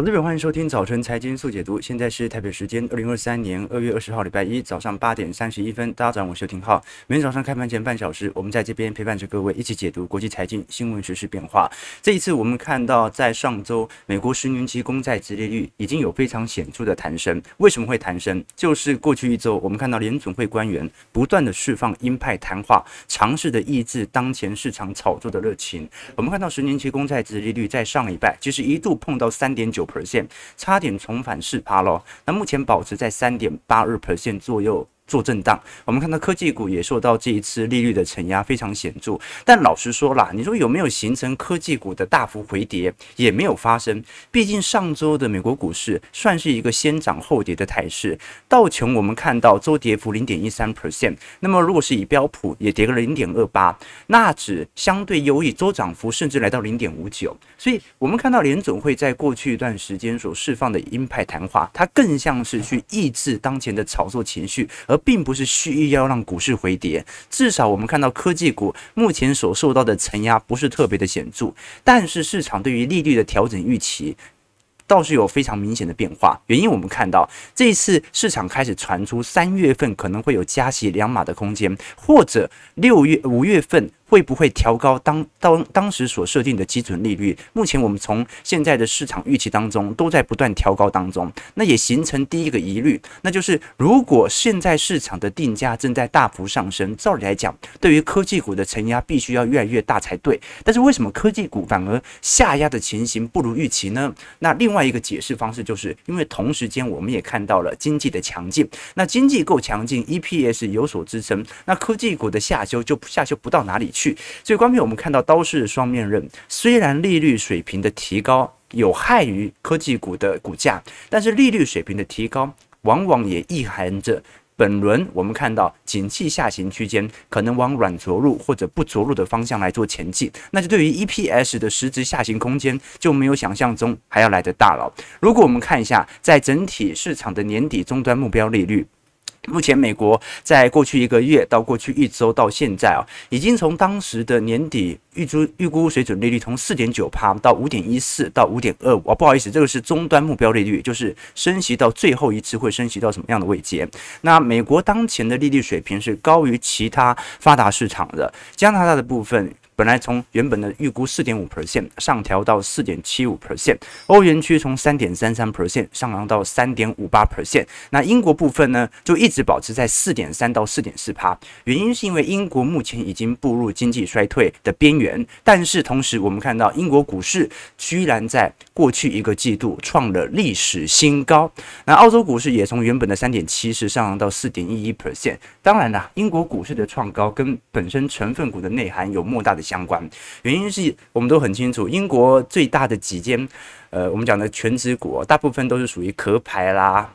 好，这边欢迎收听早晨财经速解读。现在是台北时间二零二三年二月二十号礼拜一早上八点三十一分。大家好，我是邱廷浩。每天早上开盘前半小时，我们在这边陪伴着各位一起解读国际财经新闻、时事变化。这一次我们看到，在上周，美国十年期公债殖利率已经有非常显著的弹升。为什么会弹升？就是过去一周，我们看到联总会官员不断的释放鹰派谈话，尝试的抑制当前市场炒作的热情。我们看到十年期公债殖利率在上礼拜其实一度碰到三点九。Per 线差点重返四趴喽，那目前保持在三点八二 percent 左右。做震荡，我们看到科技股也受到这一次利率的承压非常显著。但老实说啦，你说有没有形成科技股的大幅回跌，也没有发生。毕竟上周的美国股市算是一个先涨后跌的态势。道琼我们看到周跌幅零点一三 percent，那么如果是以标普也跌个零点二八，纳指相对优异，周涨幅甚至来到零点五九。所以我们看到联总会在过去一段时间所释放的鹰派谈话，它更像是去抑制当前的炒作情绪，而并不是蓄意要让股市回跌，至少我们看到科技股目前所受到的承压不是特别的显著，但是市场对于利率的调整预期倒是有非常明显的变化。原因我们看到这一次市场开始传出三月份可能会有加息两码的空间，或者六月五月份。会不会调高当当当时所设定的基准利率？目前我们从现在的市场预期当中都在不断调高当中，那也形成第一个疑虑，那就是如果现在市场的定价正在大幅上升，照理来讲，对于科技股的承压必须要越来越大才对。但是为什么科技股反而下压的情形不如预期呢？那另外一个解释方式就是因为同时间我们也看到了经济的强劲，那经济够强劲，EPS 有所支撑，那科技股的下修就下修不到哪里去。去，所以关键我们看到刀是双面刃。虽然利率水平的提高有害于科技股的股价，但是利率水平的提高往往也意含着本轮我们看到景气下行区间可能往软着陆或者不着陆的方向来做前进。那就对于 EPS 的实质下行空间就没有想象中还要来得大了。如果我们看一下，在整体市场的年底终端目标利率。目前，美国在过去一个月到过去一周到现在啊，已经从当时的年底预估预估水准利率从四点九趴到五点一四到五点二五啊，不好意思，这个是终端目标利率，就是升息到最后一次会升息到什么样的位阶？那美国当前的利率水平是高于其他发达市场的，加拿大的部分。本来从原本的预估四点五 percent 上调到四点七五 percent，欧元区从三点三三 percent 上扬到三点五八 percent，那英国部分呢，就一直保持在四点三到四点四趴，原因是因为英国目前已经步入经济衰退的边缘，但是同时我们看到英国股市居然在过去一个季度创了历史新高，那澳洲股市也从原本的三点七四上扬到四点一一 percent，当然啦，英国股市的创高跟本身成分股的内涵有莫大的。相关原因是我们都很清楚，英国最大的几间，呃，我们讲的全职股，大部分都是属于壳牌啦，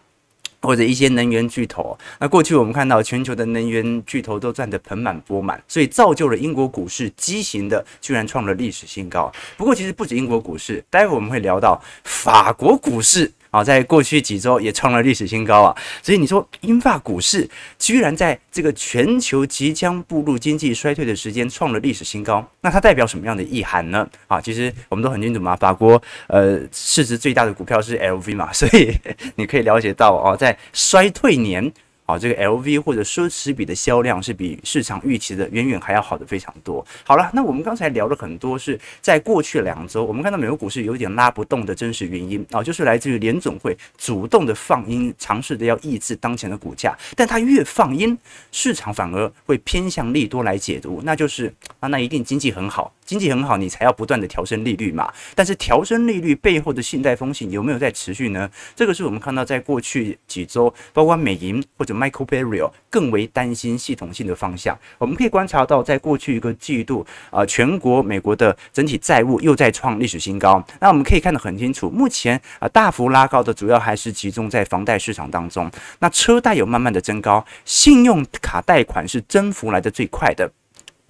或者一些能源巨头。那过去我们看到全球的能源巨头都赚得盆满钵满，所以造就了英国股市畸形的，居然创了历史新高。不过其实不止英国股市，待会我们会聊到法国股市。啊，在过去几周也创了历史新高啊！所以你说英法股市居然在这个全球即将步入经济衰退的时间创了历史新高，那它代表什么样的意涵呢？啊，其实我们都很清楚嘛，法国呃市值最大的股票是 LV 嘛，所以 你可以了解到哦，在衰退年。啊，这个 LV 或者奢侈品的销量是比市场预期的远远还要好的非常多。好了，那我们刚才聊了很多，是在过去两周，我们看到美国股市有点拉不动的真实原因啊，就是来自于联总会主动的放鹰，尝试着要抑制当前的股价，但它越放鹰，市场反而会偏向利多来解读，那就是啊，那一定经济很好。经济很好，你才要不断的调升利率嘛。但是调升利率背后的信贷风险有没有在持续呢？这个是我们看到在过去几周，包括美银或者 Michael Barry 更为担心系统性的方向。我们可以观察到，在过去一个季度啊，全国美国的整体债务又在创历史新高。那我们可以看得很清楚，目前啊大幅拉高的主要还是集中在房贷市场当中。那车贷有慢慢的增高，信用卡贷款是增幅来得最快的。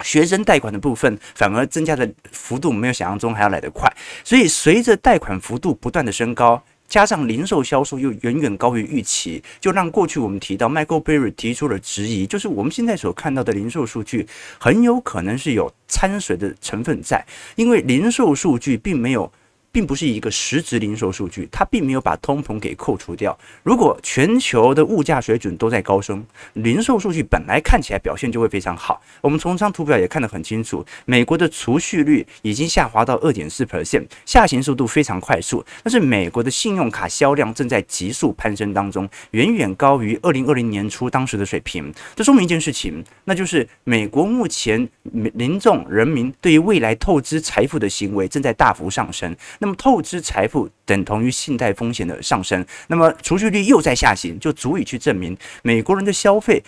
学生贷款的部分反而增加的幅度没有想象中还要来得快，所以随着贷款幅度不断的升高，加上零售销售又远远高于预期，就让过去我们提到 Michael Berry 提出了质疑，就是我们现在所看到的零售数据很有可能是有掺水的成分在，因为零售数据并没有。并不是一个实质零售数据，它并没有把通膨给扣除掉。如果全球的物价水准都在高升，零售数据本来看起来表现就会非常好。我们从这张图表也看得很清楚，美国的储蓄率已经下滑到二点四 percent，下行速度非常快速。但是美国的信用卡销量正在急速攀升当中，远远高于二零二零年初当时的水平。这说明一件事情，那就是美国目前民众人民对于未来透支财富的行为正在大幅上升。那么透支财富等同于信贷风险的上升。那么储蓄率又在下行，就足以去证明美国人的消费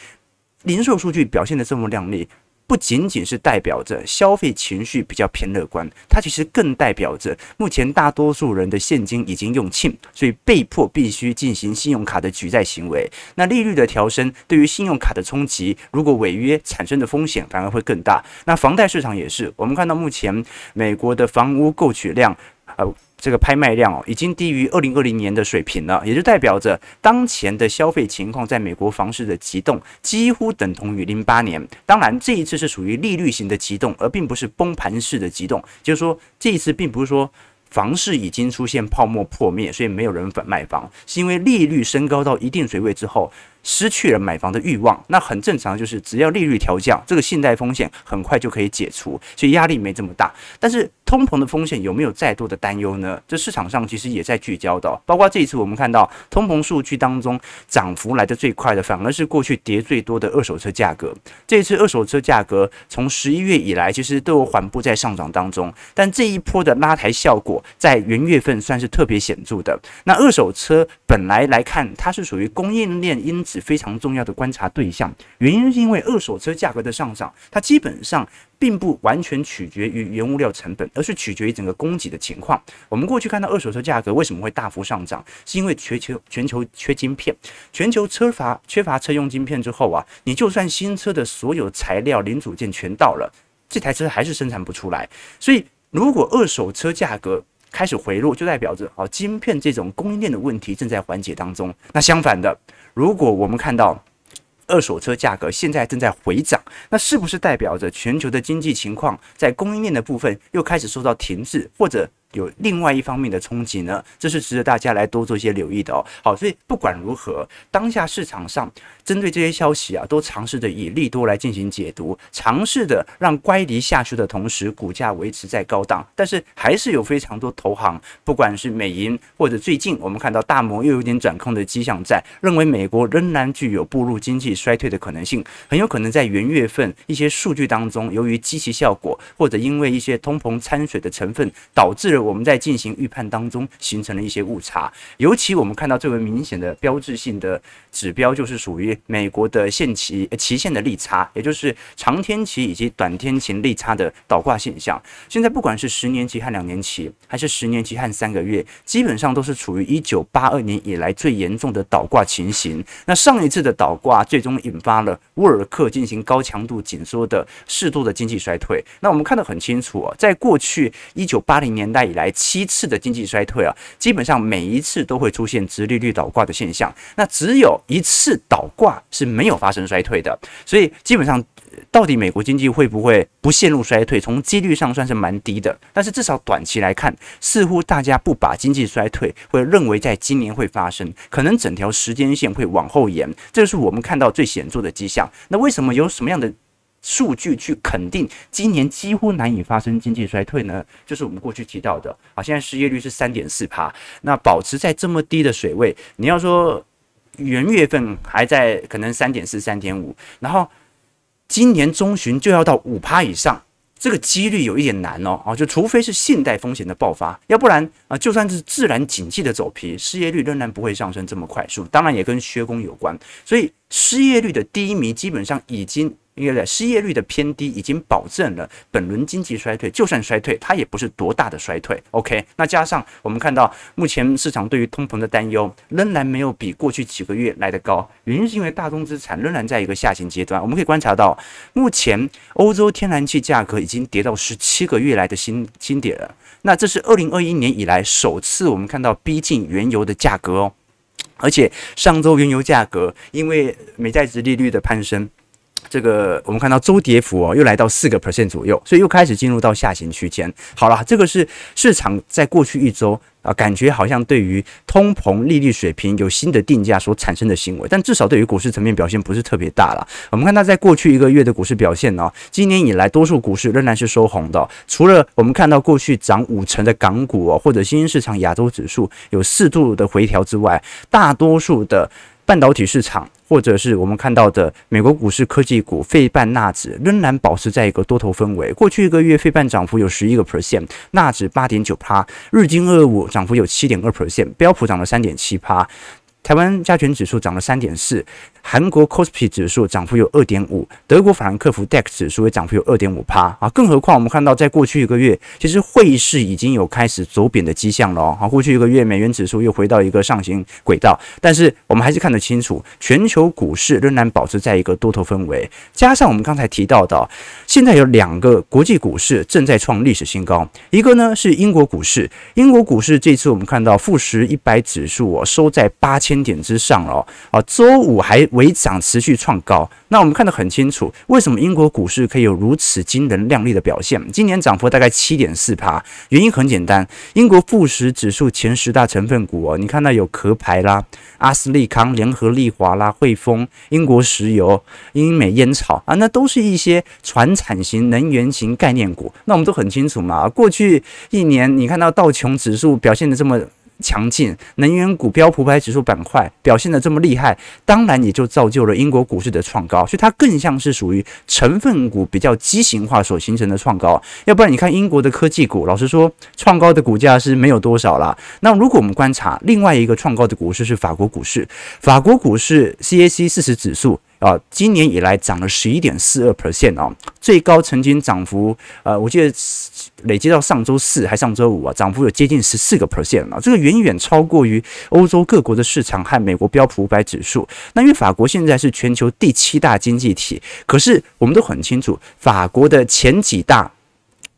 零售数据表现得这么亮丽。不仅仅是代表着消费情绪比较偏乐观，它其实更代表着目前大多数人的现金已经用尽，所以被迫必须进行信用卡的举债行为。那利率的调升对于信用卡的冲击，如果违约产生的风险反而会更大。那房贷市场也是，我们看到目前美国的房屋购取量，呃。这个拍卖量哦，已经低于二零二零年的水平了，也就代表着当前的消费情况，在美国房市的急冻几乎等同于零八年。当然，这一次是属于利率型的急冻，而并不是崩盘式的急冻。就是说，这一次并不是说房市已经出现泡沫破灭，所以没有人反卖房，是因为利率升高到一定水位之后，失去了买房的欲望。那很正常，就是只要利率调降，这个信贷风险很快就可以解除，所以压力没这么大。但是，通膨的风险有没有再多的担忧呢？这市场上其实也在聚焦的，包括这一次我们看到通膨数据当中涨幅来得最快的，反而是过去跌最多的二手车价格。这一次二手车价格从十一月以来其实都有缓步在上涨当中，但这一波的拉抬效果在元月份算是特别显著的。那二手车本来来看，它是属于供应链因子非常重要的观察对象，原因是因为二手车价格的上涨，它基本上。并不完全取决于原物料成本，而是取决于整个供给的情况。我们过去看到二手车价格为什么会大幅上涨，是因为全球全球缺晶片，全球车乏缺乏车用晶片之后啊，你就算新车的所有材料零组件全到了，这台车还是生产不出来。所以，如果二手车价格开始回落，就代表着啊，晶片这种供应链的问题正在缓解当中。那相反的，如果我们看到，二手车价格现在正在回涨，那是不是代表着全球的经济情况在供应链的部分又开始受到停滞，或者？有另外一方面的冲击呢，这是值得大家来多做一些留意的哦。好，所以不管如何，当下市场上针对这些消息啊，都尝试着以利多来进行解读，尝试的让乖离下去的同时，股价维持在高档。但是还是有非常多投行，不管是美银或者最近我们看到大摩又有点转空的迹象在，认为美国仍然具有步入经济衰退的可能性，很有可能在元月份一些数据当中，由于基期效果或者因为一些通膨掺水的成分，导致我们在进行预判当中形成了一些误差，尤其我们看到最为明显的标志性的指标，就是属于美国的现期期限的利差，也就是长天期以及短天期利差的倒挂现象。现在不管是十年期和两年期，还是十年期和三个月，基本上都是处于一九八二年以来最严重的倒挂情形。那上一次的倒挂最终引发了沃尔克进行高强度紧缩的适度的经济衰退。那我们看得很清楚啊，在过去一九八零年代以来七次的经济衰退啊，基本上每一次都会出现直利率倒挂的现象，那只有一次倒挂是没有发生衰退的，所以基本上到底美国经济会不会不陷入衰退，从几率上算是蛮低的，但是至少短期来看，似乎大家不把经济衰退会认为在今年会发生，可能整条时间线会往后延，这是我们看到最显著的迹象。那为什么有什么样的？数据去肯定今年几乎难以发生经济衰退呢？就是我们过去提到的啊，现在失业率是三点四趴，那保持在这么低的水位，你要说元月份还在可能三点四、三点五，然后今年中旬就要到五趴以上，这个几率有一点难哦啊，就除非是信贷风险的爆发，要不然啊，就算是自然景气的走皮，失业率仍然不会上升这么快速，当然也跟缺工有关，所以失业率的低迷基本上已经。因为失业率的偏低已经保证了本轮经济衰退，就算衰退，它也不是多大的衰退。OK，那加上我们看到目前市场对于通膨的担忧仍然没有比过去几个月来得高，原因是因为大宗资产仍然在一个下行阶段。我们可以观察到，目前欧洲天然气价格已经跌到十七个月来的新新点了。那这是二零二一年以来首次我们看到逼近原油的价格哦，而且上周原油价格因为美债殖利率的攀升。这个我们看到周跌幅哦，又来到四个 percent 左右，所以又开始进入到下行区间。好了，这个是市场在过去一周啊，感觉好像对于通膨利率水平有新的定价所产生的行为，但至少对于股市层面表现不是特别大了。我们看到在过去一个月的股市表现呢，今年以来多数股市仍然是收红的，除了我们看到过去涨五成的港股哦，或者新兴市场亚洲指数有适度的回调之外，大多数的。半导体市场，或者是我们看到的美国股市科技股费半纳指，仍然保持在一个多头氛围。过去一个月，费半涨幅有十一个 percent，纳指八点九趴，日经二五涨幅有七点二 percent，标普涨了三点七趴。台湾加权指数涨了三点四，韩国 KOSPI 指数涨幅有二点五，德国法兰克福 DAX 指数也涨幅有二点五趴啊！更何况我们看到，在过去一个月，其实汇市已经有开始走贬的迹象了。啊，过去一个月，美元指数又回到一个上行轨道，但是我们还是看得清楚，全球股市仍然保持在一个多头氛围。加上我们刚才提到的，现在有两个国际股市正在创历史新高，一个呢是英国股市，英国股市这次我们看到富时一百指数哦收在八千。点之上了啊，周五还微涨，持续创高。那我们看得很清楚，为什么英国股市可以有如此惊人亮丽的表现？今年涨幅大概七点四趴，原因很简单，英国富时指数前十大成分股哦，你看到有壳牌啦、阿斯利康、联合利华啦、汇丰、英国石油、英美烟草啊，那都是一些传产型、能源型概念股。那我们都很清楚嘛，过去一年你看到道琼指数表现得这么。强劲能源股标普五百指数板块表现得这么厉害，当然也就造就了英国股市的创高，所以它更像是属于成分股比较畸形化所形成的创高。要不然你看英国的科技股，老实说创高的股价是没有多少啦。那如果我们观察另外一个创高的股市是法国股市，法国股市 CAC 四十指数。啊，今年以来涨了十一点四二 percent 啊，最高曾经涨幅，呃，我记得累积到上周四还上周五啊，涨幅有接近十四个 percent 啊，这个远远超过于欧洲各国的市场和美国标普五百指数。那因为法国现在是全球第七大经济体，可是我们都很清楚，法国的前几大，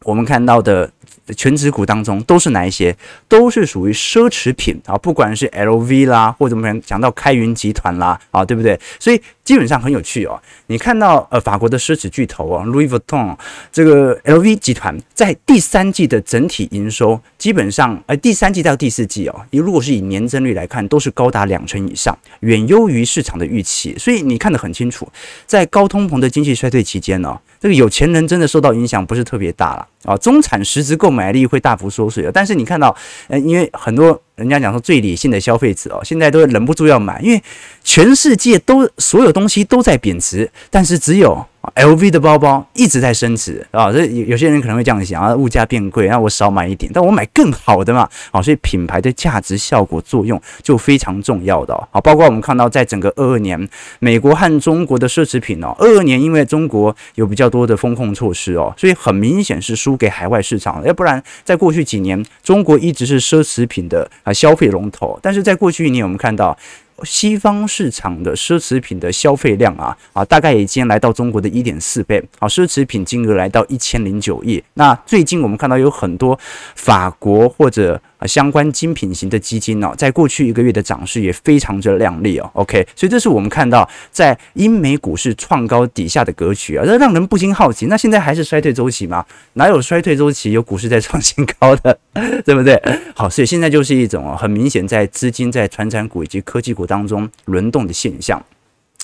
我们看到的。权值股当中都是哪一些？都是属于奢侈品啊，不管是 LV 啦，或者我们讲到开云集团啦，啊，对不对？所以基本上很有趣哦。你看到呃法国的奢侈巨头啊，Louis Vuitton 这个 LV 集团在第三季的整体营收，基本上呃第三季到第四季哦，你如果是以年增率来看，都是高达两成以上，远优于市场的预期。所以你看得很清楚，在高通膨的经济衰退期间呢、哦。这个有钱人真的受到影响不是特别大了啊，中产实质购买力会大幅缩水啊。但是你看到，呃，因为很多人家讲说最理性的消费者哦，现在都忍不住要买，因为全世界都所有东西都在贬值，但是只有。LV 的包包一直在升值啊，这有有些人可能会这样想啊，物价变贵，那我少买一点，但我买更好的嘛，啊，所以品牌的价值效果作用就非常重要的啊，包括我们看到在整个二二年，美国和中国的奢侈品哦，二二年因为中国有比较多的风控措施哦，所以很明显是输给海外市场，要不然在过去几年，中国一直是奢侈品的啊消费龙头，但是在过去一年我们看到。西方市场的奢侈品的消费量啊啊，大概已经来到中国的一点四倍啊，奢侈品金额来到一千零九亿。那最近我们看到有很多法国或者。啊，相关精品型的基金呢、在过去一个月的涨势也非常之亮丽哦。OK，所以这是我们看到在英美股市创高底下的格局啊，这让人不禁好奇，那现在还是衰退周期吗？哪有衰退周期有股市在创新高的，对不对？好，所以现在就是一种很明显在资金在传产股以及科技股当中轮动的现象。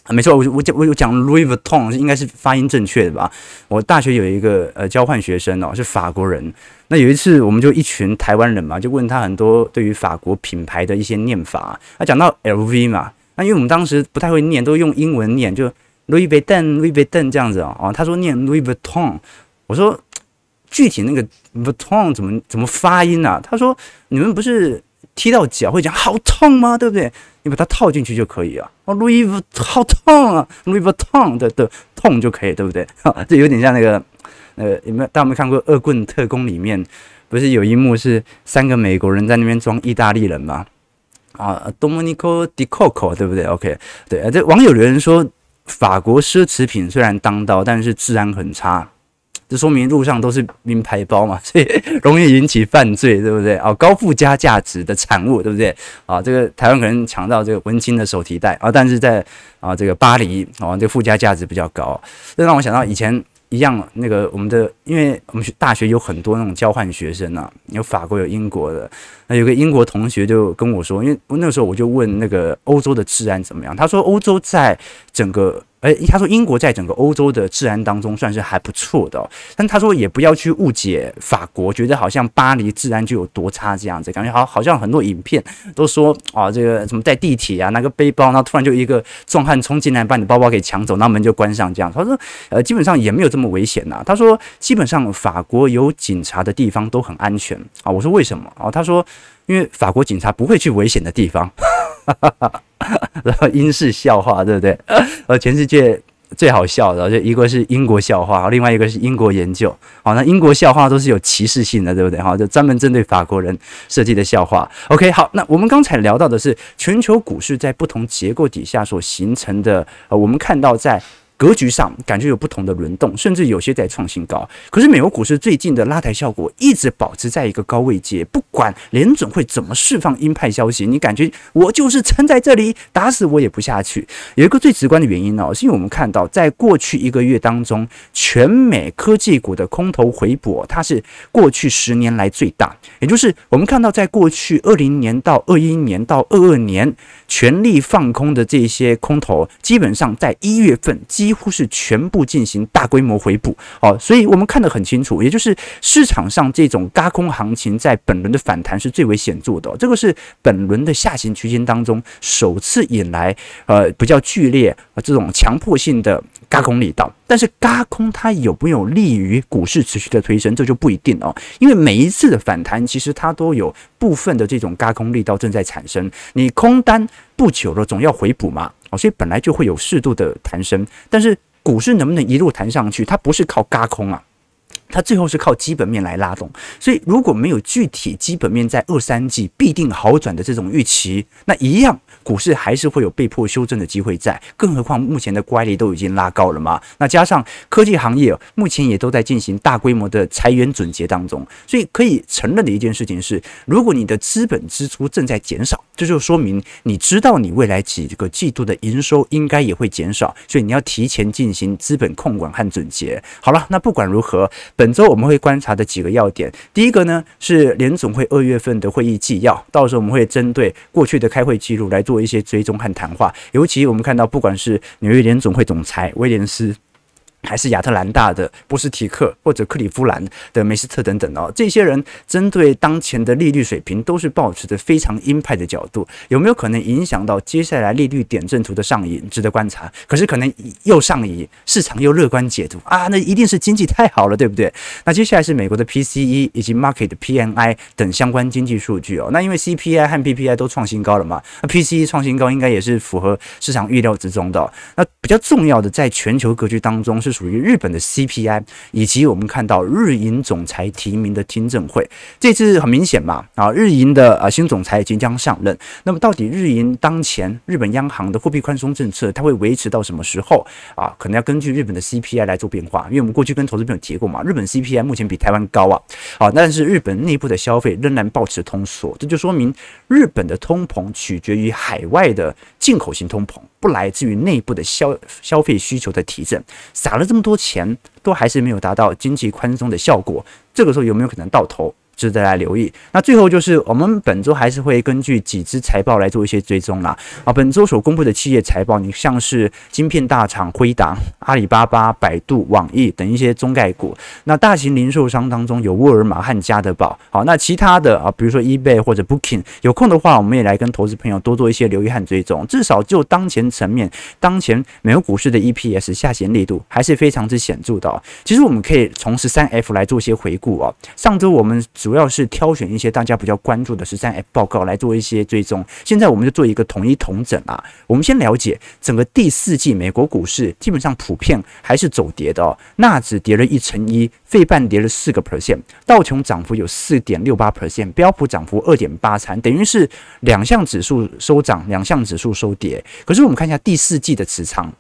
啊，没错，我我讲我有讲 Louis Vuitton 应该是发音正确的吧？我大学有一个呃交换学生哦，是法国人。那有一次我们就一群台湾人嘛，就问他很多对于法国品牌的一些念法。他讲到 LV 嘛，那因为我们当时不太会念，都用英文念，就 Louis Vuitton，Louis Vuitton 这样子哦。他说念 Louis Vuitton，我说具体那个 Vuitton 怎么怎么发音啊？他说你们不是踢到脚会讲好痛吗？对不对？你把它套进去就可以啊。哦，Louis v u t 好痛啊，Louis v u t 痛的的痛就可以，对不对？这有点像那个，呃，有没有大家有没看过《恶棍特工》里面，不是有一幕是三个美国人在那边装意大利人吗？啊，Domenico Di Coco，对不对？OK，对，这网友留言说，法国奢侈品虽然当道，但是治安很差。这说明路上都是名牌包嘛，所以容易引起犯罪，对不对？啊，高附加价值的产物，对不对？啊，这个台湾可能抢到这个文青的手提袋啊，但是在啊这个巴黎啊，这个附加价值比较高，这让我想到以前。一样，那个我们的，因为我们学大学有很多那种交换学生啊，有法国有英国的，那有个英国同学就跟我说，因为那个时候我就问那个欧洲的治安怎么样，他说欧洲在整个。哎，他说英国在整个欧洲的治安当中算是还不错的，但他说也不要去误解法国，觉得好像巴黎治安就有多差这样子，感觉好好像很多影片都说啊，这个什么在地铁啊拿个背包，然后突然就一个壮汉冲进来把你包包给抢走，那门就关上这样。他说呃，基本上也没有这么危险呐，他说基本上法国有警察的地方都很安全啊。我说为什么啊？他说因为法国警察不会去危险的地方。然后英式笑话，对不对？呃，全世界最好笑的，就一个是英国笑话，另外一个是英国研究。好，那英国笑话都是有歧视性的，对不对？好，就专门针对法国人设计的笑话。OK，好，那我们刚才聊到的是全球股市在不同结构底下所形成的，呃，我们看到在。格局上感觉有不同的轮动，甚至有些在创新高。可是美国股市最近的拉抬效果一直保持在一个高位阶，不管联准会怎么释放鹰派消息，你感觉我就是撑在这里，打死我也不下去。有一个最直观的原因呢，是因为我们看到在过去一个月当中，全美科技股的空头回补，它是过去十年来最大。也就是我们看到，在过去二零年到二一年到二二年全力放空的这些空头，基本上在一月份几乎是全部进行大规模回补，哦，所以我们看得很清楚，也就是市场上这种轧空行情在本轮的反弹是最为显著的，这个是本轮的下行区间当中首次引来呃比较剧烈啊这种强迫性的轧空力道。但是轧空它有没有利于股市持续的推升，这就不一定哦，因为每一次的反弹其实它都有部分的这种轧空力道正在产生，你空单不久了总要回补嘛。所以本来就会有适度的弹升，但是股市能不能一路弹上去，它不是靠轧空啊。它最后是靠基本面来拉动，所以如果没有具体基本面在二三季必定好转的这种预期，那一样股市还是会有被迫修正的机会在。更何况目前的乖离都已经拉高了嘛，那加上科技行业目前也都在进行大规模的裁员总结当中，所以可以承认的一件事情是，如果你的资本支出正在减少，这就说明你知道你未来几个季度的营收应该也会减少，所以你要提前进行资本控管和总结。好了，那不管如何。本本周我们会观察的几个要点，第一个呢是联总会二月份的会议纪要，到时候我们会针对过去的开会记录来做一些追踪和谈话，尤其我们看到不管是纽约联总会总裁威廉斯。还是亚特兰大的波斯提克或者克里夫兰的梅斯特等等哦，这些人针对当前的利率水平都是保持着非常鹰派的角度，有没有可能影响到接下来利率点阵图的上移？值得观察。可是可能又上移，市场又乐观解读啊，那一定是经济太好了，对不对？那接下来是美国的 PCE 以及 Market PMI 等相关经济数据哦。那因为 CPI 和 PPI 都创新高了嘛，那 PCE 创新高应该也是符合市场预料之中的。那比较重要的，在全球格局当中是。属于日本的 CPI，以及我们看到日银总裁提名的听证会，这次很明显嘛啊，日银的啊新总裁即将上任。那么到底日银当前日本央行的货币宽松政策，它会维持到什么时候啊？可能要根据日本的 CPI 来做变化，因为我们过去跟投资朋友提过嘛，日本 CPI 目前比台湾高啊，啊，但是日本内部的消费仍然保持通缩，这就说明日本的通膨取决于海外的进口型通膨。不来自于内部的消消费需求的提振，撒了这么多钱，都还是没有达到经济宽松的效果，这个时候有没有可能到头？值得来留意。那最后就是我们本周还是会根据几支财报来做一些追踪啦。啊，本周所公布的企业财报，你像是晶片大厂辉达、阿里巴巴、百度、网易等一些中概股。那大型零售商当中有沃尔玛和家得宝。好，那其他的啊，比如说 eBay 或者 Booking，有空的话，我们也来跟投资朋友多做一些留意和追踪。至少就当前层面，当前美国股市的 EPS 下行力度还是非常之显著的。其实我们可以从十三 F 来做一些回顾哦。上周我们。主要是挑选一些大家比较关注的十三 F 报告来做一些追踪。现在我们就做一个统一统整啊。我们先了解整个第四季美国股市基本上普遍还是走跌的哦。纳指跌了一成一，费半跌了四个 percent，道琼涨幅有四点六八 percent，标普涨幅二点八三，等于是两项指数收涨，两项指数收跌。可是我们看一下第四季的持仓。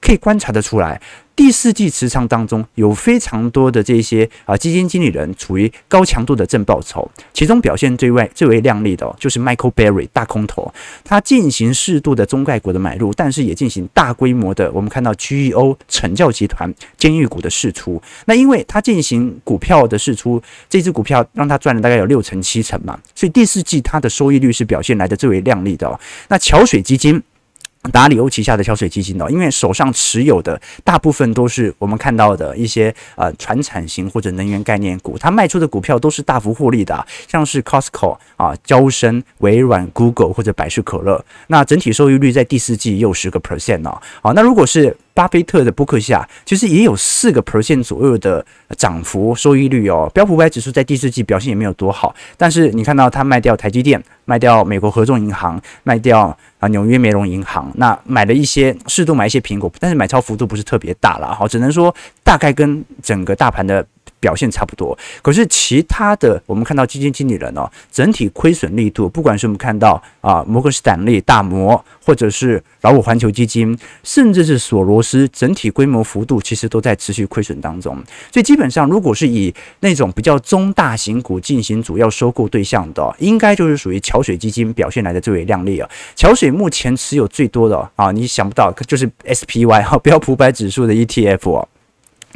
可以观察得出来。第四季持仓当中有非常多的这些啊基金经理人处于高强度的正报酬，其中表现最为最为亮丽的，就是 Michael Berry 大空头，他进行适度的中概股的买入，但是也进行大规模的我们看到 GEO 成教集团监狱股的释出。那因为他进行股票的释出，这支股票让他赚了大概有六成七成嘛，所以第四季他的收益率是表现来的最为亮丽的哦。那桥水基金。达里欧旗下的桥水基金哦，因为手上持有的大部分都是我们看到的一些呃传产型或者能源概念股，它卖出的股票都是大幅获利的，像是 Costco 啊、交生、微软、Google 或者百事可乐，那整体收益率在第四季也有十个 percent 哦。好，那如果是巴菲特的波克夏，其实也有四个 percent 左右的涨幅收益率哦。标普五百指数在第四季表现也没有多好，但是你看到它卖掉台积电，卖掉美国合众银行，卖掉。啊，纽约梅隆银行。那买了一些，适度买一些苹果，但是买超幅度不是特别大了，好，只能说大概跟整个大盘的表现差不多。可是其他的，我们看到基金经理人哦，整体亏损力度，不管是我们看到啊摩根士丹利大摩，或者是老五环球基金，甚至是索罗斯，整体规模幅度其实都在持续亏损当中。所以基本上，如果是以那种比较中大型股进行主要收购对象的，应该就是属于桥水基金表现来的最为亮丽啊。桥水目前持有最多的啊，你想不到就是 SPY 哈标普百指数的 ETF 哦。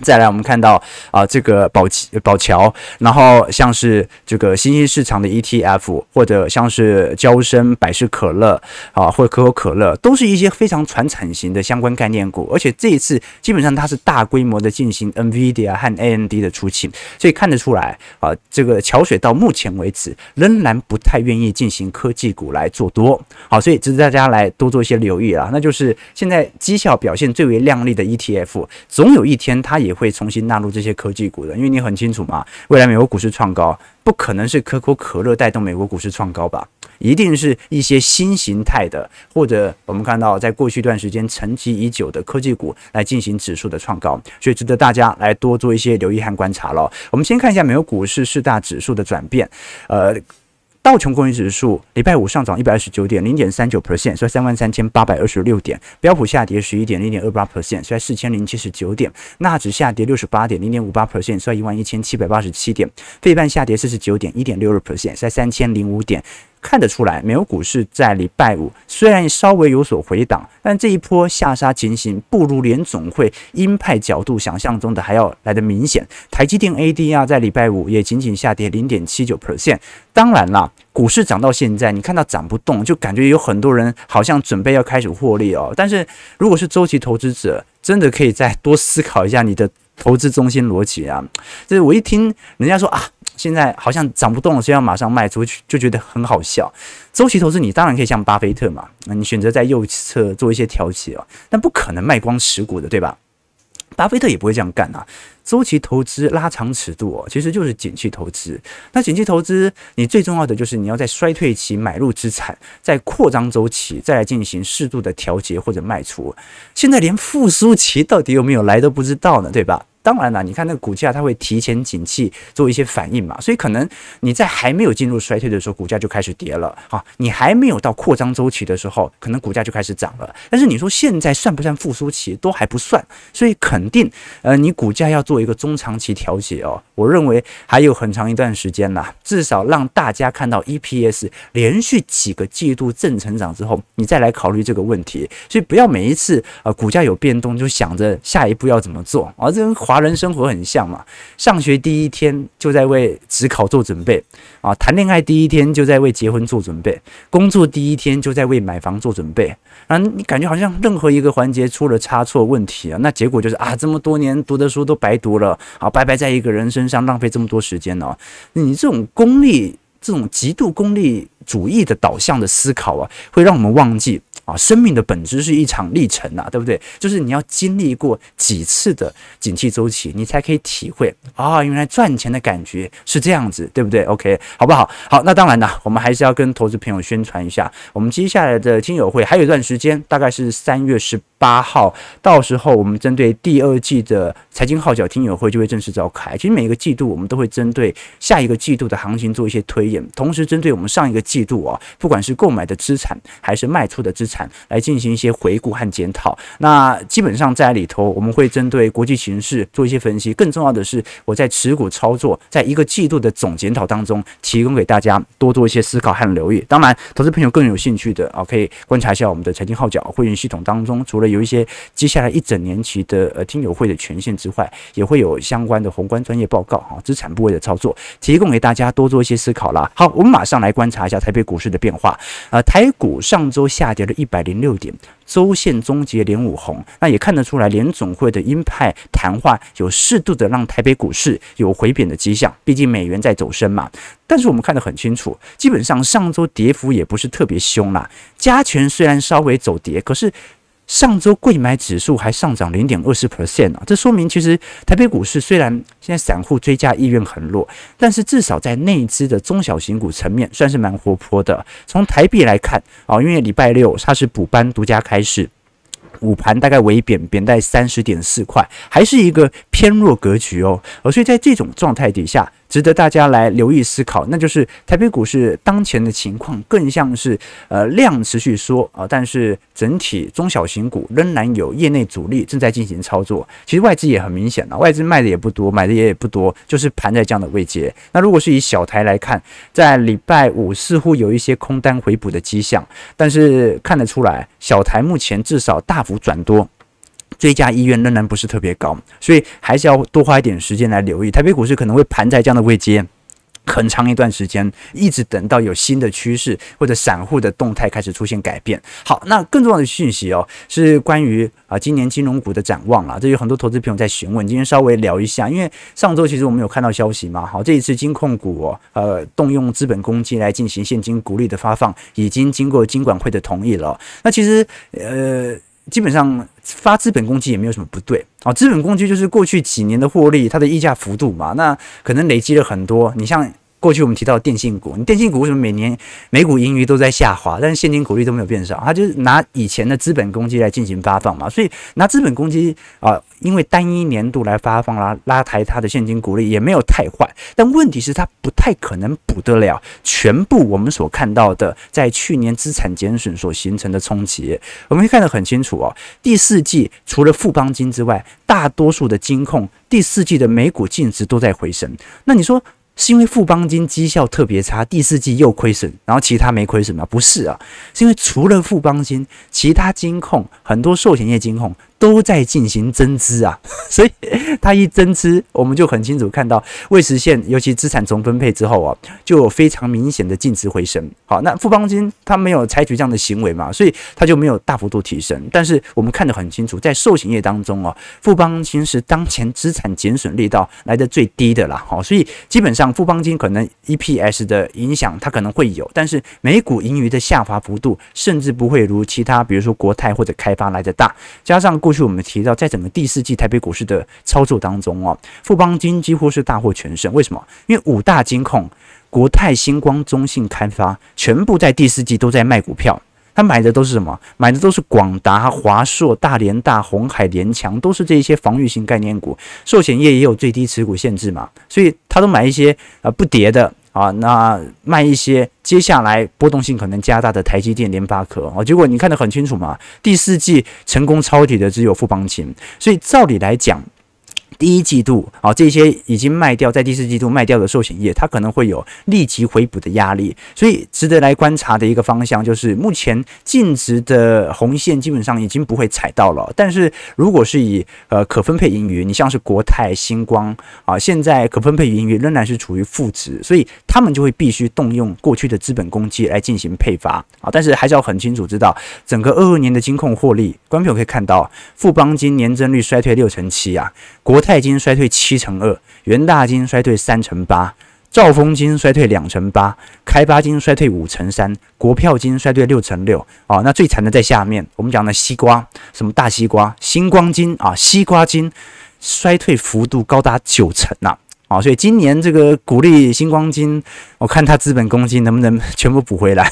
再来，我们看到啊，这个宝奇宝桥，然后像是这个新兴市场的 ETF，或者像是娇生、百事可乐啊，或者可口可乐，都是一些非常传产型的相关概念股。而且这一次基本上它是大规模的进行 NVIDIA 和 AMD 的出清，所以看得出来啊，这个桥水到目前为止仍然不太愿意进行科技股来做多。好，所以值得大家来多做一些留意啊。那就是现在绩效表现最为亮丽的 ETF，总有一天它也会重新纳入这些科技股的，因为你很清楚嘛，未来美国股市创高，不可能是可口可乐带动美国股市创高吧？一定是一些新形态的，或者我们看到在过去一段时间沉寂已久的科技股来进行指数的创高，所以值得大家来多做一些留意和观察了。我们先看一下美国股市四大指数的转变，呃。道琼工业指数礼拜五上涨一百二十九点零点三九 percent，收三万三千八百二十六点。标普下跌十一点零点二八 percent，收四千零七十九点。纳指下跌六十八点零点五八 percent，收一万一千七百八十七点。费半下跌四十九点一点六二 percent，收三千零五点。看得出来，美国股市在礼拜五虽然稍微有所回档，但这一波下杀情形不如联总会鹰派角度想象中的还要来得明显。台积电 ADR 在礼拜五也仅仅下跌零点七九 percent。当然啦，股市涨到现在，你看到涨不动，就感觉有很多人好像准备要开始获利哦。但是如果是周期投资者，真的可以再多思考一下你的投资中心逻辑啊。就是我一听人家说啊。现在好像涨不动了，所以要马上卖出去，就觉得很好笑。周期投资你当然可以像巴菲特嘛，那你选择在右侧做一些调节哦，但不可能卖光持股的，对吧？巴菲特也不会这样干啊。周期投资拉长尺度哦，其实就是景气投资。那景气投资你最重要的就是你要在衰退期买入资产，在扩张周期再来进行适度的调节或者卖出。现在连复苏期到底有没有来都不知道呢，对吧？当然了，你看那个股价，它会提前景气做一些反应嘛，所以可能你在还没有进入衰退的时候，股价就开始跌了啊。你还没有到扩张周期的时候，可能股价就开始涨了。但是你说现在算不算复苏期，都还不算，所以肯定呃，你股价要做一个中长期调节哦。我认为还有很长一段时间啦，至少让大家看到 EPS 连续几个季度正成长之后，你再来考虑这个问题。所以不要每一次呃股价有变动就想着下一步要怎么做啊，这跟。华人生活很像嘛，上学第一天就在为职考做准备啊，谈恋爱第一天就在为结婚做准备，工作第一天就在为买房做准备。啊，你感觉好像任何一个环节出了差错问题啊，那结果就是啊，这么多年读的书都白读了，啊，白白在一个人身上浪费这么多时间哦。你这种功利、这种极度功利主义的导向的思考啊，会让我们忘记。啊，生命的本质是一场历程呐，对不对？就是你要经历过几次的景气周期，你才可以体会啊，原来赚钱的感觉是这样子，对不对？OK，好不好？好，那当然啦，我们还是要跟投资朋友宣传一下，我们接下来的听友会还有一段时间，大概是三月十八号，到时候我们针对第二季的财经号角听友会就会正式召开。其实每一个季度我们都会针对下一个季度的行情做一些推演，同时针对我们上一个季度啊，不管是购买的资产还是卖出的资产来进行一些回顾和检讨。那基本上在里头，我们会针对国际形势做一些分析。更重要的是，我在持股操作，在一个季度的总检讨当中，提供给大家多做一些思考和留意。当然，投资朋友更有兴趣的啊，可以观察一下我们的财经号角会员系统当中，除了有一些接下来一整年期的呃听友会的权限之外，也会有相关的宏观专业报告啊，资产部位的操作，提供给大家多做一些思考啦。好，我们马上来观察一下台北股市的变化。呃，台股上周下跌了一百零六点。周线终结连五红，那也看得出来，联总会的鹰派谈话有适度的让台北股市有回贬的迹象。毕竟美元在走升嘛。但是我们看得很清楚，基本上上周跌幅也不是特别凶啦。加权虽然稍微走跌，可是。上周贵买指数还上涨零点二四 percent 啊，这说明其实台北股市虽然现在散户追加意愿很弱，但是至少在内资的中小型股层面算是蛮活泼的。从台币来看啊，因为礼拜六它是补班独家开市。午盘大概微贬，贬在三十点四块，还是一个偏弱格局哦。而所以在这种状态底下，值得大家来留意思考，那就是台北股市当前的情况更像是呃量持续缩啊，但是整体中小型股仍然有业内主力正在进行操作。其实外资也很明显啊，外资卖的也不多，买的也不多，就是盘在这样的位阶。那如果是以小台来看，在礼拜五似乎有一些空单回补的迹象，但是看得出来，小台目前至少大幅转多。追加意愿仍然不是特别高，所以还是要多花一点时间来留意台北股市可能会盘在这样的位阶很长一段时间，一直等到有新的趋势或者散户的动态开始出现改变。好，那更重要的讯息哦，是关于啊今年金融股的展望啊，这有很多投资朋友在询问，今天稍微聊一下，因为上周其实我们有看到消息嘛，好，这一次金控股，呃，动用资本公积来进行现金股利的发放，已经经过金管会的同意了。那其实呃。基本上发资本公积也没有什么不对啊，资本公积就是过去几年的获利，它的溢价幅度嘛，那可能累积了很多。你像。过去我们提到电信股，你电信股为什么每年每股盈余都在下滑，但是现金股利都没有变少？它就是拿以前的资本公积来进行发放嘛，所以拿资本公积啊，因为单一年度来发放啦，拉抬它的现金股利也没有太坏，但问题是它不太可能补得了全部我们所看到的在去年资产减损所形成的冲击。我们可以看得很清楚哦，第四季除了富邦金之外，大多数的金控第四季的每股净值都在回升。那你说？是因为富邦金绩效特别差，第四季又亏损，然后其他没亏损吗？不是啊，是因为除了富邦金，其他金控很多寿险业金控。都在进行增资啊，所以它一增资，我们就很清楚看到未实现，尤其资产重分配之后啊，就有非常明显的净值回升。好，那富邦金它没有采取这样的行为嘛，所以它就没有大幅度提升。但是我们看得很清楚，在寿险业当中啊，富邦金是当前资产减损力道来的最低的啦。好，所以基本上富邦金可能 EPS 的影响它可能会有，但是每股盈余的下滑幅度甚至不会如其他，比如说国泰或者开发来的大，加上过去我们提到，在整个第四季台北股市的操作当中哦，富邦金几乎是大获全胜。为什么？因为五大金控国泰、星光、中信、开发全部在第四季都在卖股票。他买的都是什么？买的都是广达、华硕、大连大、鸿海、联强，都是这一些防御性概念股。寿险业也有最低持股限制嘛，所以他都买一些啊不跌的。啊，那卖一些接下来波动性可能加大的台积电、联发科啊，结果你看得很清楚嘛，第四季成功抄底的只有富邦金，所以照理来讲。第一季度啊，这些已经卖掉，在第四季度卖掉的寿险业，它可能会有立即回补的压力，所以值得来观察的一个方向就是，目前净值的红线基本上已经不会踩到了。但是如果是以呃可分配盈余，你像是国泰、星光啊，现在可分配盈余仍然是处于负值，所以他们就会必须动用过去的资本公积来进行配发啊。但是还是要很清楚知道，整个二二年的金控获利，观众朋友可以看到，富邦金年增率衰退六成七啊，国泰。金衰退七成二，元大金衰退三成八，兆丰金衰退两成八，开发金衰退五成三，国票金衰退六成六。哦，那最惨的在下面，我们讲的西瓜，什么大西瓜，星光金啊，西瓜金衰退幅度高达九成呐。啊，所以今年这个股利新光金，我看它资本公积能不能 全部补回来，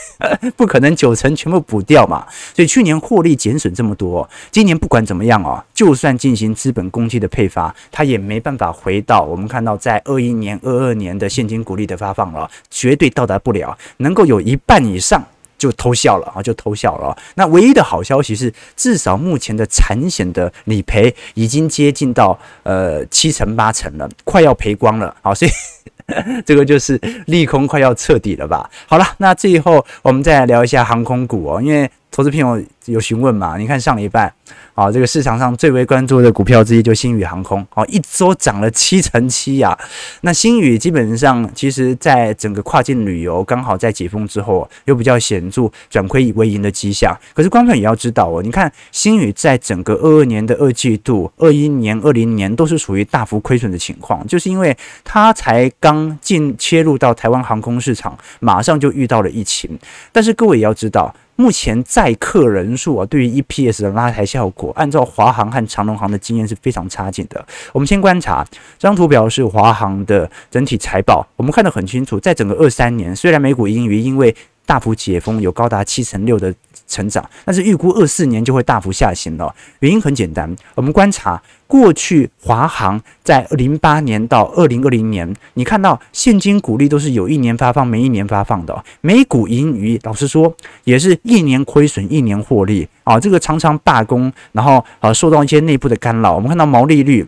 不可能九成全部补掉嘛。所以去年获利减损这么多，今年不管怎么样哦，就算进行资本公积的配发，它也没办法回到我们看到在二一年、二二年的现金股利的发放了，绝对到达不了，能够有一半以上。就偷笑了啊，就偷笑了。那唯一的好消息是，至少目前的产险的理赔已经接近到呃七成八成了，快要赔光了。好，所以 这个就是利空快要彻底了吧？好了，那最后我们再来聊一下航空股哦，因为投资朋友有询问嘛，你看上礼拜。啊，这个市场上最为关注的股票之一就星宇航空，哦，一周涨了七成七呀。那星宇基本上其实在整个跨境旅游刚好在解封之后，又比较显著转亏为盈的迹象。可是观众也要知道哦，你看星宇在整个二二年的二季度、二一年、二零年都是属于大幅亏损的情况，就是因为它才刚进切入到台湾航空市场，马上就遇到了疫情。但是各位也要知道。目前载客人数啊，对于 EPS 的拉抬效果，按照华航和长荣航的经验是非常差劲的。我们先观察这张图表，是华航的整体财报，我们看得很清楚，在整个二三年，虽然美股盈余因为大幅解封有高达七成六的成长，但是预估二四年就会大幅下行了。原因很简单，我们观察过去华航在零八年到二零二零年，你看到现金股利都是有一年发放，没一年发放的。每股盈余，老实说也是一年亏损，一年获利啊。这个常常罢工，然后啊受到一些内部的干扰。我们看到毛利率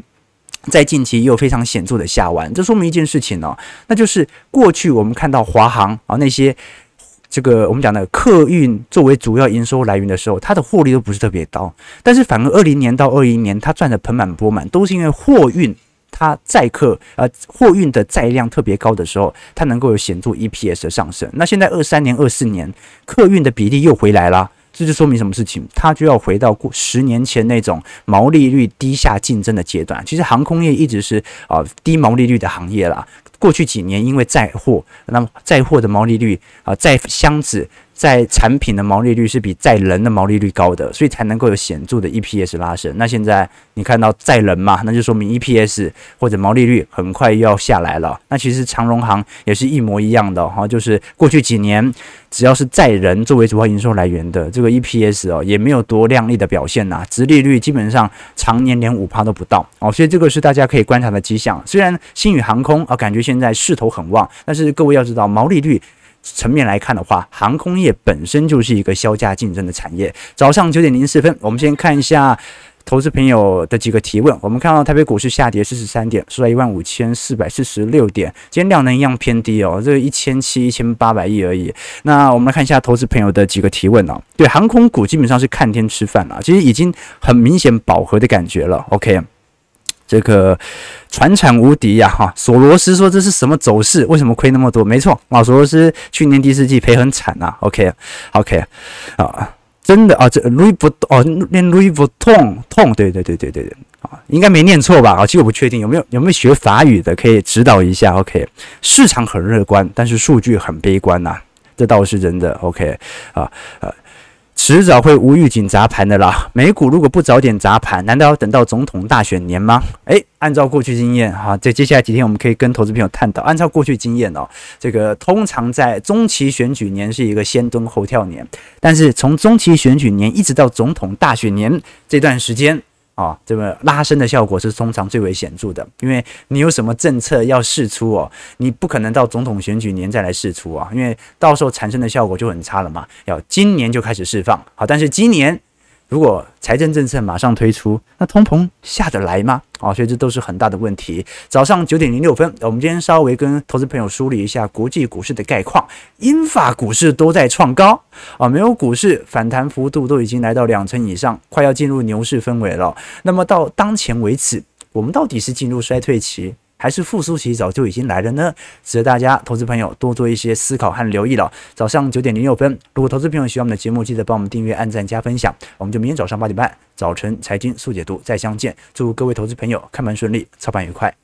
在近期也有非常显著的下弯，这说明一件事情呢，那就是过去我们看到华航啊那些。这个我们讲的客运作为主要营收来源的时候，它的获利都不是特别高，但是反而二零年到二一年，它赚得盆满钵满，都是因为货运它载客呃货运的载量特别高的时候，它能够有显著 EPS 的上升。那现在二三年、二四年客运的比例又回来了，这就说明什么事情？它就要回到过十年前那种毛利率低下竞争的阶段。其实航空业一直是啊、低毛利率的行业啦。过去几年，因为载货，那么载货的毛利率啊，载箱子。在产品的毛利率是比载人的毛利率高的，所以才能够有显著的 EPS 拉升。那现在你看到载人嘛，那就说明 EPS 或者毛利率很快又要下来了。那其实长荣航也是一模一样的哈，就是过去几年只要是载人作为主要营收来源的这个 EPS 哦，也没有多亮丽的表现呐，直利率基本上常年连五趴都不到哦，所以这个是大家可以观察的迹象。虽然星宇航空啊，感觉现在势头很旺，但是各位要知道毛利率。层面来看的话，航空业本身就是一个削价竞争的产业。早上九点零四分，我们先看一下投资朋友的几个提问。我们看到台北股市下跌四十三点，收在一万五千四百四十六点。今天量能一样偏低哦，这个一千七、一千八百亿而已。那我们来看一下投资朋友的几个提问哦。对，航空股基本上是看天吃饭了，其实已经很明显饱和的感觉了。OK。这个传产无敌呀，哈！索罗斯说这是什么走势？为什么亏那么多？没错啊，索罗斯去年第四季赔很惨呐。OK，OK 啊，真的啊，这 Louis 不哦，念 Louis Vuitton 痛，对对对对对对啊，应该没念错吧？啊，其实我不确定有没有有没有学法语的可以指导一下。OK，市场很乐观，但是数据很悲观呐，这倒是真的。OK 啊啊。迟早会无预警砸盘的啦。美股如果不早点砸盘，难道要等到总统大选年吗？诶，按照过去经验，哈，在接下来几天我们可以跟投资朋友探讨。按照过去经验哦，这个通常在中期选举年是一个先蹲后跳年，但是从中期选举年一直到总统大选年这段时间。啊，这个拉伸的效果是通常最为显著的，因为你有什么政策要试出哦，你不可能到总统选举年再来试出啊，因为到时候产生的效果就很差了嘛。要今年就开始释放，好，但是今年。如果财政政策马上推出，那通膨下得来吗？啊，所以这都是很大的问题。早上九点零六分，我们今天稍微跟投资朋友梳理一下国际股市的概况。英法股市都在创高啊，美国股市反弹幅度都已经来到两成以上，快要进入牛市氛围了。那么到当前为止，我们到底是进入衰退期？还是复苏期早就已经来了呢？值得大家投资朋友多做一些思考和留意了。早上九点零六分，如果投资朋友喜欢我们的节目，记得帮我们订阅、按赞、加分享。我们就明天早上八点半，早晨财经速解读再相见。祝各位投资朋友开门顺利，操盘愉快。